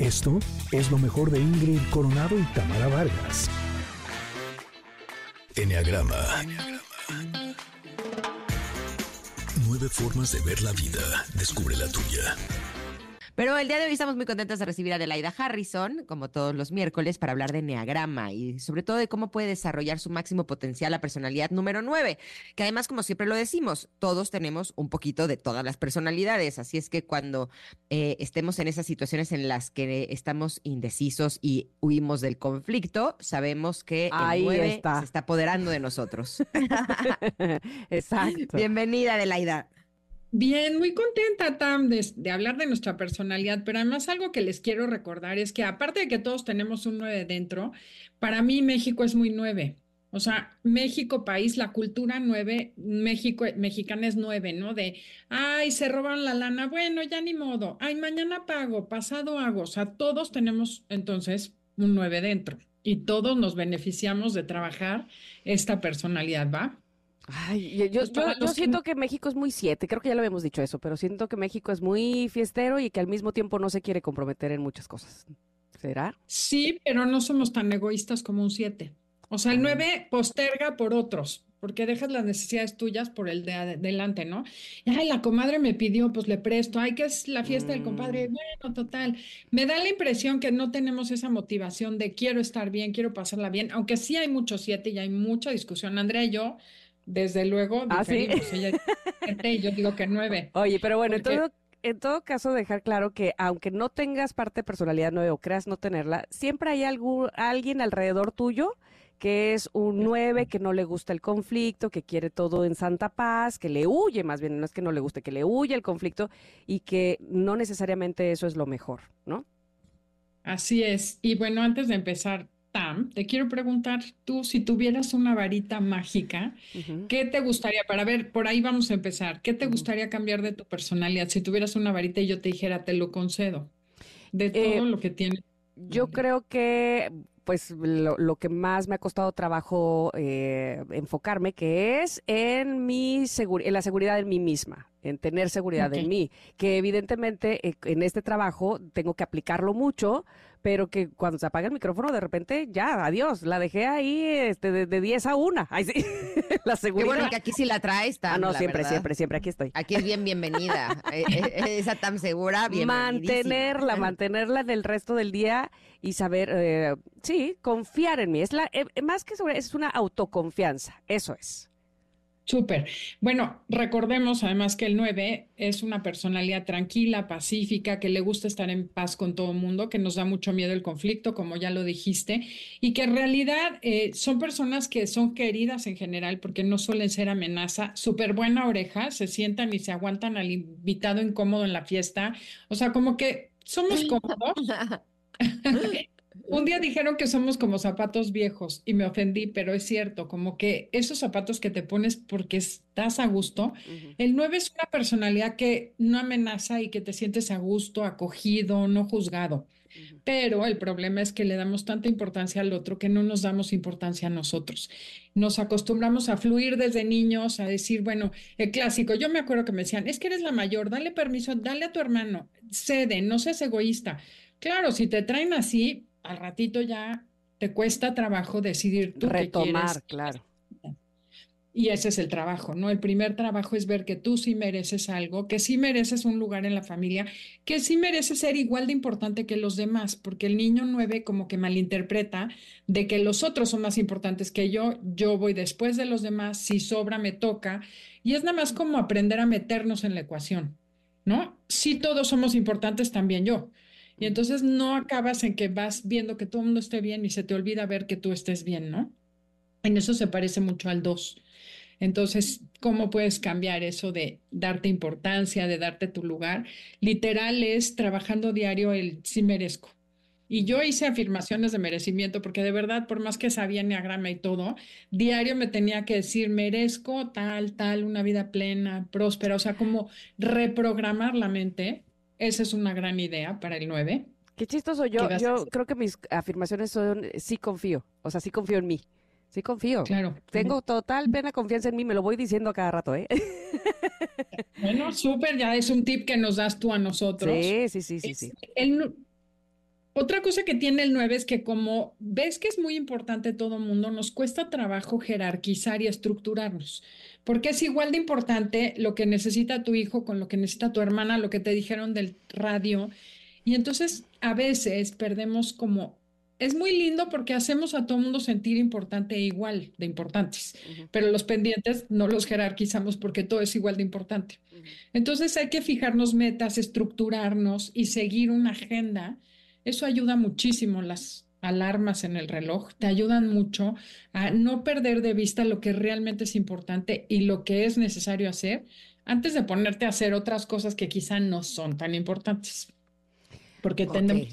Esto es lo mejor de Ingrid Coronado y Tamara Vargas. Enneagrama. Nueve formas de ver la vida. Descubre la tuya. Pero el día de hoy estamos muy contentos de recibir a Adelaida Harrison, como todos los miércoles, para hablar de Neagrama y sobre todo de cómo puede desarrollar su máximo potencial la personalidad número 9, que además, como siempre lo decimos, todos tenemos un poquito de todas las personalidades, así es que cuando eh, estemos en esas situaciones en las que estamos indecisos y huimos del conflicto, sabemos que el 9 se está apoderando de nosotros. Exacto. Bienvenida, Adelaida. Bien, muy contenta, Tam, de, hablar de nuestra personalidad, pero además algo que les quiero recordar es que aparte de que todos tenemos un nueve dentro, para mí México es muy nueve. O sea, México, país, la cultura nueve, México, mexicana es nueve, ¿no? De, ay, se roban la lana, bueno, ya ni modo, ay, mañana pago, pasado hago. O sea, todos tenemos entonces un nueve dentro y todos nos beneficiamos de trabajar esta personalidad, ¿va? Ay, yo, yo, siento que México es muy siete, creo que ya lo habíamos dicho eso, pero siento que México es muy fiestero y que al mismo tiempo no se quiere comprometer en muchas cosas. ¿Será? Sí, pero no somos tan egoístas como un siete. O sea, el ah. nueve posterga por otros, porque dejas las necesidades tuyas por el de adelante, ¿no? Ay, la comadre me pidió, pues le presto. Ay, que es la fiesta del compadre. Mm. Bueno, total. Me da la impresión que no tenemos esa motivación de quiero estar bien, quiero pasarla bien, aunque sí hay mucho siete y hay mucha discusión. Andrea y yo desde luego, ¿Ah, ¿sí? yo digo que nueve. Oye, pero bueno, en, todo, en todo caso, dejar claro que aunque no tengas parte de personalidad nueve o creas no tenerla, siempre hay algún, alguien alrededor tuyo que es un nueve, que no le gusta el conflicto, que quiere todo en santa paz, que le huye, más bien, no es que no le guste, que le huye el conflicto y que no necesariamente eso es lo mejor, ¿no? Así es. Y bueno, antes de empezar, Tam, te quiero preguntar tú, si tuvieras una varita mágica, ¿qué te gustaría? Para ver, por ahí vamos a empezar. ¿Qué te gustaría cambiar de tu personalidad? Si tuvieras una varita y yo te dijera, te lo concedo, de eh, todo lo que tienes. Yo creo que, pues, lo, que más me ha costado trabajo eh, enfocarme, que es en, mi en la seguridad en mí misma en tener seguridad en mí, que evidentemente eh, en este trabajo tengo que aplicarlo mucho, pero que cuando se apaga el micrófono, de repente, ya, adiós, la dejé ahí este, de, 10 a 1. Ay, sí, la seguridad. Qué bueno que aquí sí la traes, Tam, Ah, no, siempre, siempre, siempre, aquí estoy. Aquí es bien bienvenida. Eh, eh, esa tan segura, bien Mantenerla, mantenerla del resto del día y saber, eh, sí, confiar en mí. Es la, más que sobre, es una autoconfianza, eso es. Súper. Bueno, recordemos además que el 9 es una personalidad tranquila, pacífica, que le gusta estar en paz con todo el mundo, que nos da mucho miedo el conflicto, como ya lo dijiste, y que en realidad eh, son personas que son queridas en general porque no suelen ser amenaza. Súper buena oreja, se sientan y se aguantan al invitado incómodo en la fiesta. O sea, como que somos cómodos. Un día dijeron que somos como zapatos viejos y me ofendí, pero es cierto, como que esos zapatos que te pones porque estás a gusto. El 9 es una personalidad que no amenaza y que te sientes a gusto, acogido, no juzgado. Pero el problema es que le damos tanta importancia al otro que no nos damos importancia a nosotros. Nos acostumbramos a fluir desde niños, a decir, bueno, el clásico, yo me acuerdo que me decían, es que eres la mayor, dale permiso, dale a tu hermano, cede, no seas egoísta. Claro, si te traen así, al ratito ya te cuesta trabajo decidir tú Retomar, claro. Y ese es el trabajo, ¿no? El primer trabajo es ver que tú sí mereces algo, que sí mereces un lugar en la familia, que sí mereces ser igual de importante que los demás, porque el niño nueve como que malinterpreta de que los otros son más importantes que yo, yo voy después de los demás, si sobra me toca, y es nada más como aprender a meternos en la ecuación, ¿no? Si todos somos importantes, también yo. Y entonces no acabas en que vas viendo que todo el mundo esté bien y se te olvida ver que tú estés bien, ¿no? En eso se parece mucho al 2. Entonces, ¿cómo puedes cambiar eso de darte importancia, de darte tu lugar? Literal es trabajando diario el sí merezco. Y yo hice afirmaciones de merecimiento porque de verdad, por más que sabía neagrama y todo, diario me tenía que decir, merezco tal, tal, una vida plena, próspera, o sea, como reprogramar la mente esa es una gran idea para el 9. Qué chistoso. Yo, yo creo que mis afirmaciones son sí confío. O sea, sí confío en mí. Sí confío. Claro. Tengo total plena confianza en mí, me lo voy diciendo a cada rato, ¿eh? Bueno, súper, ya es un tip que nos das tú a nosotros. Sí, sí, sí, sí. sí. El, Otra cosa que tiene el 9 es que como ves que es muy importante todo mundo, nos cuesta trabajo jerarquizar y estructurarnos, porque es igual de importante lo que necesita tu hijo con lo que necesita tu hermana, lo que te dijeron del radio. Y entonces a veces perdemos como, es muy lindo porque hacemos a todo mundo sentir importante e igual de importantes, pero los pendientes no los jerarquizamos porque todo es igual de importante. Entonces hay que fijarnos metas, estructurarnos y seguir una agenda eso ayuda muchísimo, las alarmas en el reloj te ayudan mucho a no perder de vista lo que realmente es importante y lo que es necesario hacer antes de ponerte a hacer otras cosas que quizá no son tan importantes. Porque tenemos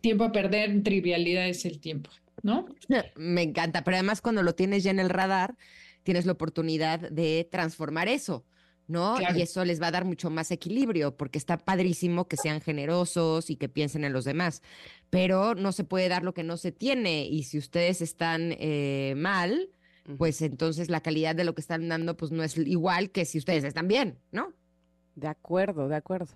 tiempo a perder, en trivialidades el tiempo, ¿no? Me encanta, pero además cuando lo tienes ya en el radar, tienes la oportunidad de transformar eso. ¿No? Y eso les va a dar mucho más equilibrio, porque está padrísimo que sean generosos y que piensen en los demás, pero no se puede dar lo que no se tiene, y si ustedes están eh, mal, pues entonces la calidad de lo que están dando, pues no es igual que si ustedes están bien, ¿no? De acuerdo, de acuerdo.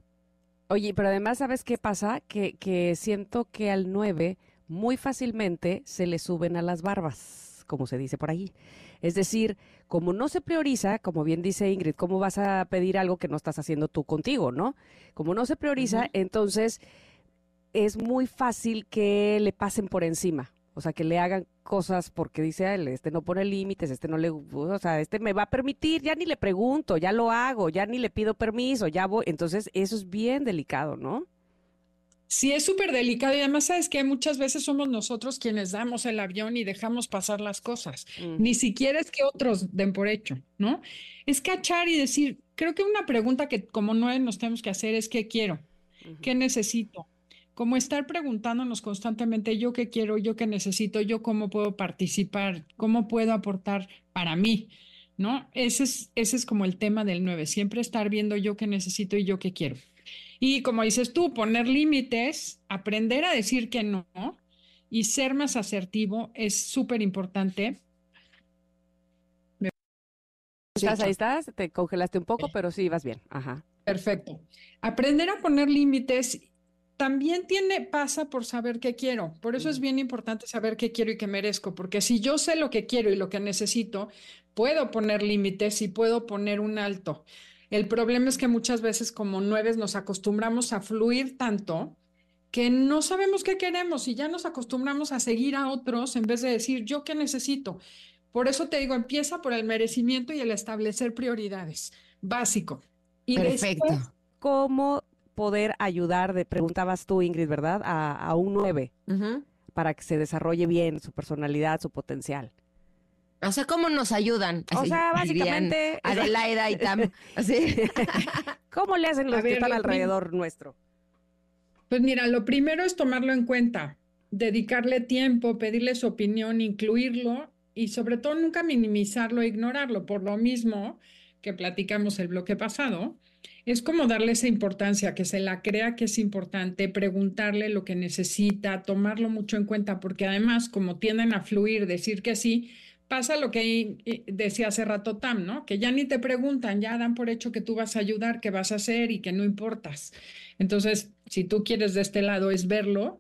Oye, pero además, ¿sabes qué pasa? Que, que siento que al 9 muy fácilmente se le suben a las barbas, como se dice por ahí. Es decir, como no se prioriza, como bien dice Ingrid, ¿cómo vas a pedir algo que no estás haciendo tú contigo, no? Como no se prioriza, entonces es muy fácil que le pasen por encima. O sea, que le hagan cosas porque dice él, este no pone límites, este no le, o sea, este me va a permitir, ya ni le pregunto, ya lo hago, ya ni le pido permiso, ya voy. Entonces, eso es bien delicado, ¿no? Sí, es súper delicado y además sabes que muchas veces somos nosotros quienes damos el avión y dejamos pasar las cosas. Ni siquiera es que otros den por hecho, ¿no? Es cachar y decir, creo que una pregunta que como no nos tenemos que hacer es ¿qué quiero? ¿Qué necesito? Como estar preguntándonos constantemente yo qué quiero, yo qué necesito, yo cómo puedo participar, cómo puedo aportar para mí, ¿no? Ese es, ese es como el tema del 9, siempre estar viendo yo qué necesito y yo qué quiero. Y como dices tú, poner límites, aprender a decir que no y ser más asertivo es súper importante. ¿Estás ahí? ¿Estás? Te congelaste un poco, pero sí, vas bien. Ajá. Perfecto. Aprender a poner límites también tiene, pasa por saber qué quiero. Por eso es bien importante saber qué quiero y qué merezco, porque si yo sé lo que quiero y lo que necesito, puedo poner límites y puedo poner un alto. El problema es que muchas veces como nueves nos acostumbramos a fluir tanto que no sabemos qué queremos y ya nos acostumbramos a seguir a otros en vez de decir yo qué necesito. Por eso te digo, empieza por el merecimiento y el establecer prioridades. Básico. Y Perfecto. ¿Cómo poder ayudar, de, preguntabas tú, Ingrid, ¿verdad? A, un nueve para que se desarrolle bien su personalidad, su potencial. O sea, ¿cómo nos ayudan? o sea, básicamente. Adelaida y Tam. Así. ¿Cómo le hacen los que están alrededor nuestro? Pues mira, lo primero es tomarlo en cuenta, dedicarle tiempo, pedirle su opinión, incluirlo y sobre todo nunca minimizarlo e ignorarlo. Por lo mismo que platicamos el bloque pasado, es como darle esa importancia, que se la crea que es importante, preguntarle lo que necesita, tomarlo mucho en cuenta, porque además, como tienden a fluir, decir que sí, pasa lo que decía hace rato Tam, ¿no? Que ya ni te preguntan, ya dan por hecho que tú vas a ayudar, que vas a hacer y que no importas. Entonces, si tú quieres de este lado es verlo.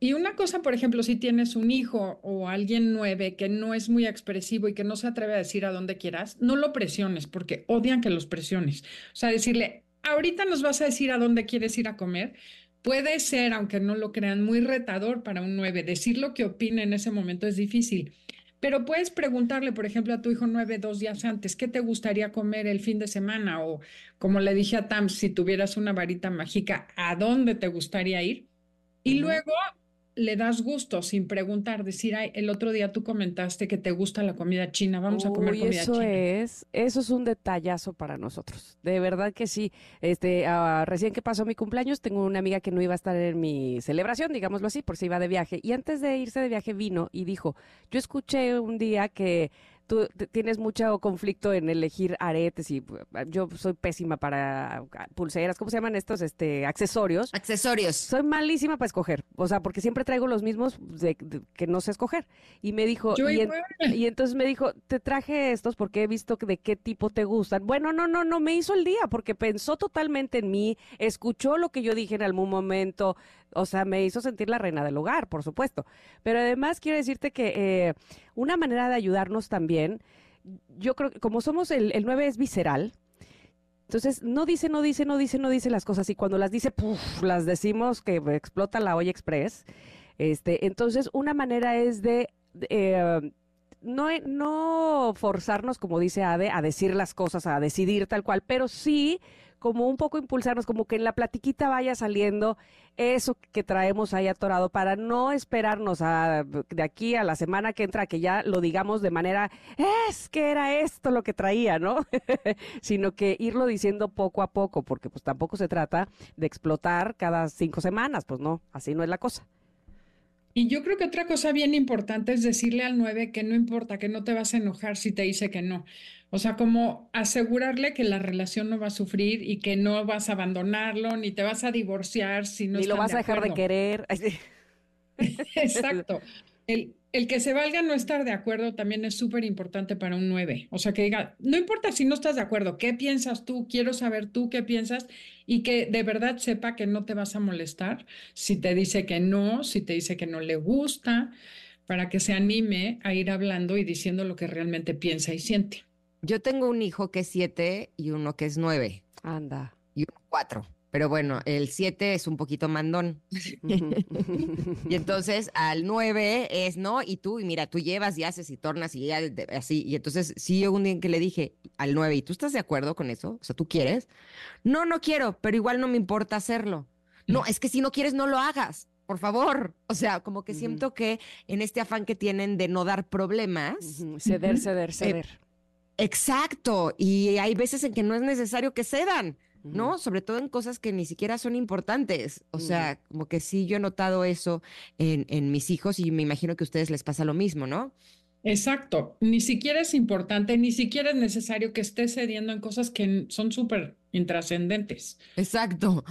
Y una cosa, por ejemplo, si tienes un hijo o alguien nueve que no es muy expresivo y que no se atreve a decir a dónde quieras, no lo presiones porque odian que los presiones. O sea, decirle, ahorita nos vas a decir a dónde quieres ir a comer, puede ser, aunque no lo crean, muy retador para un nueve. Decir lo que opina en ese momento es difícil. Pero puedes preguntarle, por ejemplo, a tu hijo nueve, dos días antes, ¿qué te gustaría comer el fin de semana? O como le dije a Tam, si tuvieras una varita mágica, ¿a dónde te gustaría ir? Y luego le das gusto sin preguntar, decir, ay, el otro día tú comentaste que te gusta la comida china, vamos a comer comida eso china. Es, eso es un detallazo para nosotros, de verdad que sí. Este, uh, recién que pasó mi cumpleaños, tengo una amiga que no iba a estar en mi celebración, digámoslo así, por si iba de viaje, y antes de irse de viaje vino y dijo, yo escuché un día que tú tienes mucho conflicto en elegir aretes y ah, yo soy pésima para ah, pulseras, ¿cómo se llaman estos este accesorios? Accesorios. Soy malísima para escoger, o sea, porque siempre traigo los mismos que no sé escoger. Y me dijo, y, y, entonces me dijo, te traje estos porque he visto de qué tipo te gustan. Bueno, no, no, no, me hizo el día porque pensó totalmente en mí, escuchó lo que yo dije en algún momento, O sea, me hizo sentir la reina del hogar, por supuesto. Pero además quiero decirte que eh, una manera de ayudarnos también, yo creo que como somos el, el 9 es visceral, entonces, no dice, no dice, no dice, no dice las cosas. Y cuando las dice, puf, las decimos que explota la olla express. Este, entonces, una manera es de, eh, no, no forzarnos, como dice Ade, a decir las cosas, a decidir tal cual, pero sí como un poco impulsarnos, como que en la platiquita vaya saliendo eso que traemos ahí atorado para no esperarnos a, de aquí a la semana que entra que ya lo digamos de manera, es que era esto lo que traía, ¿no? Sino que irlo diciendo poco a poco, porque pues tampoco se trata de explotar cada cinco semanas, pues no, así no es la cosa. Y yo creo que otra cosa bien importante es decirle al 9 que no importa, que no te vas a enojar si te dice que no. O sea, como asegurarle que la relación no va a sufrir y que no vas a abandonarlo, ni te vas a divorciar si no Ni lo vas a dejar de querer. Exacto. El, el que se valga no estar de acuerdo también es súper importante para un 9. O sea, que diga, no importa si no estás de acuerdo, ¿qué piensas tú? Quiero saber tú qué piensas y que de verdad sepa que no te vas a molestar si te dice que no, si te dice que no le gusta, para que se anime a ir hablando y diciendo lo que realmente piensa y siente. Yo tengo un hijo que es siete y uno que es nueve. Anda. Y uno cuatro. Pero bueno, el 7 es un poquito mandón. y entonces al 9 es, ¿no? Y tú, y mira, tú llevas y haces y tornas y ya, así. Y entonces sí, yo un día que le dije al 9, ¿y tú estás de acuerdo con eso? O sea, ¿tú quieres? No, no quiero, pero igual no me importa hacerlo. No, es que si no quieres, no lo hagas. Por favor. O sea, como que siento que en este afán que tienen de no dar problemas. Ceder, ceder, eh, ceder. Exacto. Y hay veces en que no es necesario que cedan. ¿no? Sobre todo en cosas que ni siquiera son importantes. O sea, como que sí, yo he notado eso en, en mis hijos y me imagino que a ustedes les pasa lo mismo, ¿no? Exacto, ni siquiera es importante, ni siquiera es necesario que estés cediendo en cosas que son súper intrascendentes. Exacto.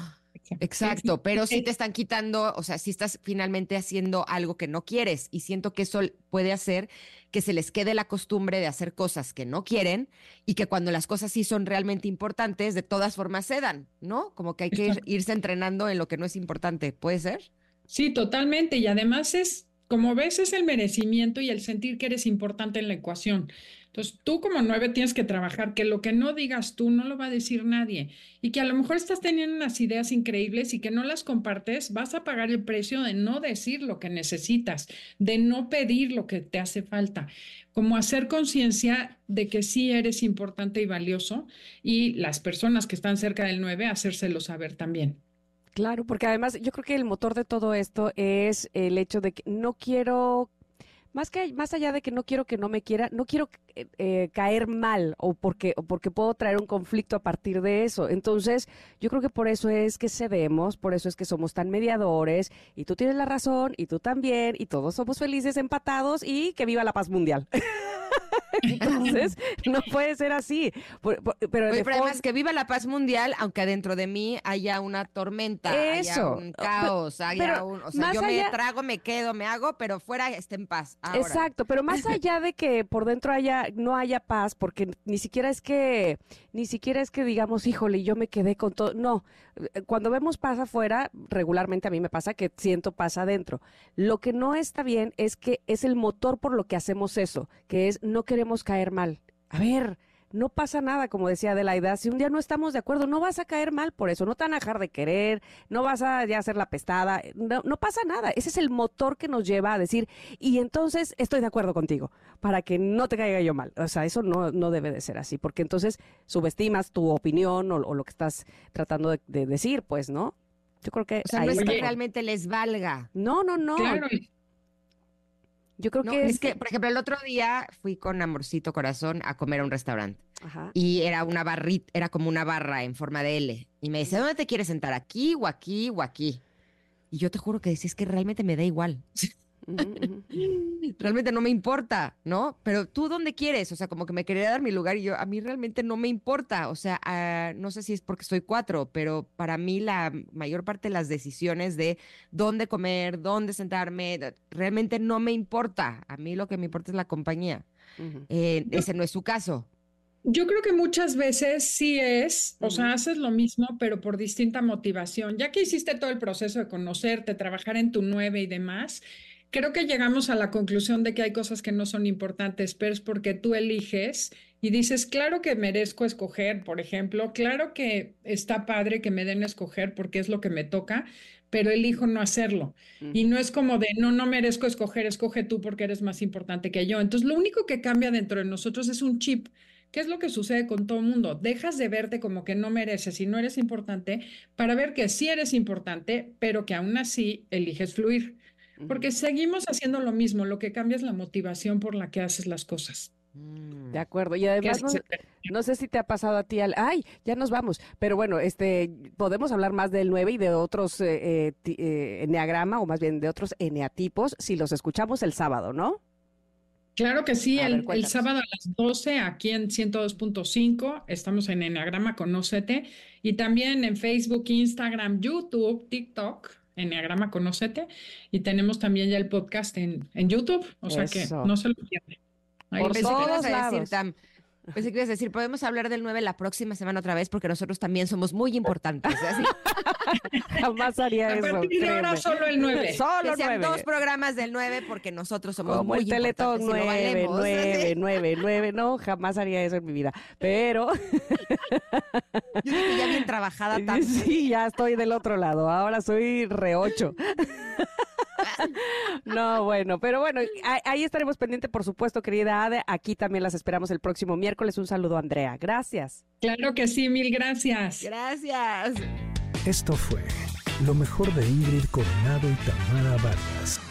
Exacto, pero si te están quitando, o sea, si estás finalmente haciendo algo que no quieres y siento que eso puede hacer que se les quede la costumbre de hacer cosas que no quieren y que cuando las cosas sí son realmente importantes, de todas formas se dan, ¿no? Como que hay que irse entrenando en lo que no es importante, ¿puede ser? Sí, totalmente. Y además es, como ves, es el merecimiento y el sentir que eres importante en la ecuación. Entonces, tú como nueve tienes que trabajar que lo que no digas tú no lo va a decir nadie y que a lo mejor estás teniendo unas ideas increíbles y que no las compartes, vas a pagar el precio de no decir lo que necesitas, de no pedir lo que te hace falta, como hacer conciencia de que sí eres importante y valioso y las personas que están cerca del nueve, hacérselo saber también. Claro, porque además yo creo que el motor de todo esto es el hecho de que no quiero más que más allá de que no quiero que no me quiera, no quiero eh, eh, caer mal o porque, o porque puedo traer un conflicto a partir de eso. Entonces, yo creo que por eso es que cedemos, por eso es que somos tan mediadores y tú tienes la razón y tú también y todos somos felices, empatados y que viva la paz mundial. Entonces, no puede ser así. pero, además, que viva la paz mundial, aunque adentro de mí haya una tormenta, haya un caos, haya un. O sea, yo me trago, me quedo, me hago, pero fuera esté en paz. Exacto, pero más allá de que por dentro haya, no haya paz, porque ni siquiera es que, ni siquiera es que digamos, híjole, yo me quedé con todo. No, cuando vemos paz afuera, regularmente a mí me pasa que siento paz adentro. Lo que no está bien es que es el motor por lo que hacemos eso, que es no queremos caer mal. A ver, no pasa nada, como decía Adelaida, si un día no estamos de acuerdo, no vas a caer mal por eso, no te van a dejar de querer, no vas a ya hacer la pestada, no, no, pasa nada, ese es el motor que nos lleva a decir, y entonces estoy de acuerdo contigo, para que no te caiga yo mal, o sea, eso no, no debe de ser así, porque entonces subestimas tu opinión o, lo que estás tratando de, decir, pues, ¿no? Yo creo que... O sea, no es que realmente les valga. No, no, no. Claro. Yo creo que es, que, por ejemplo, el otro día fui con Amorcito Corazón a comer a un restaurante. Y era una barrita, era como una barra en forma de L. Y me dice, ¿dónde te quieres sentar? ¿Aquí o aquí o aquí? Y yo te juro que decía, es que realmente me da igual. realmente no me importa, ¿no? Pero tú dónde quieres, o sea, como que me quería dar mi lugar y yo, a mí realmente no me importa, o sea, ah, no sé si es porque soy cuatro, pero para mí la mayor parte de las decisiones de dónde comer, dónde sentarme, realmente no me importa, a mí lo que me importa es la compañía. Eh, ese no es su caso. Yo creo que muchas veces sí es, o sea, haces lo mismo, pero por distinta motivación. Ya que hiciste todo el proceso de conocerte, trabajar en tu nueve y demás, creo que llegamos a la conclusión de que hay cosas que no son importantes, pero es porque tú eliges y dices, claro que merezco escoger, por ejemplo, claro que está padre que me den a escoger porque es lo que me toca, pero elijo no hacerlo. Y no es como de, no, no merezco escoger, escoge tú porque eres más importante que yo. Entonces, lo único que cambia dentro de nosotros es un chip. ¿Qué es lo que sucede con todo el mundo? Dejas de verte como que no mereces y no eres importante para ver que sí eres importante, pero que aún así eliges fluir. Porque seguimos haciendo lo mismo, lo que cambia es la motivación por la que haces las cosas. De acuerdo. Y además, no, sé si te ha pasado a ti, al, ay, ya nos vamos. Pero bueno, este, podemos hablar más del 9 y de otros eh, eh, eh, eneagrama, o más bien de otros eneatipos, si los escuchamos el sábado, ¿no? Claro que sí, el, sábado a las 12 aquí en 102.5 estamos en Enneagrama Conócete y también en Facebook, Instagram, YouTube, TikTok, Enneagrama Conócete y tenemos también ya el podcast en, en YouTube, o sea que no se lo pierdan. Por todos lados. Pues si quieres decir, podemos hablar del 9 la próxima semana otra vez porque nosotros también somos muy importantes. ¿eh? Jamás haría eso. A partir de ahora solo el 9. Solo que sean dos programas del 9 porque nosotros somos Como muy el Teletón 9, 9, 9, 9. No, jamás haría eso en mi vida. Pero. Yo que ya bien trabajada tanto. Sí, ya estoy del otro lado. Ahora soy re 8. No, bueno, pero bueno, ahí estaremos pendientes, por supuesto, querida Ade. Aquí también las esperamos el próximo miércoles. Un saludo, Andrea. Gracias. Claro que sí, mil gracias. Gracias. Esto fue lo mejor de Ingrid Coronado y Tamara Vargas.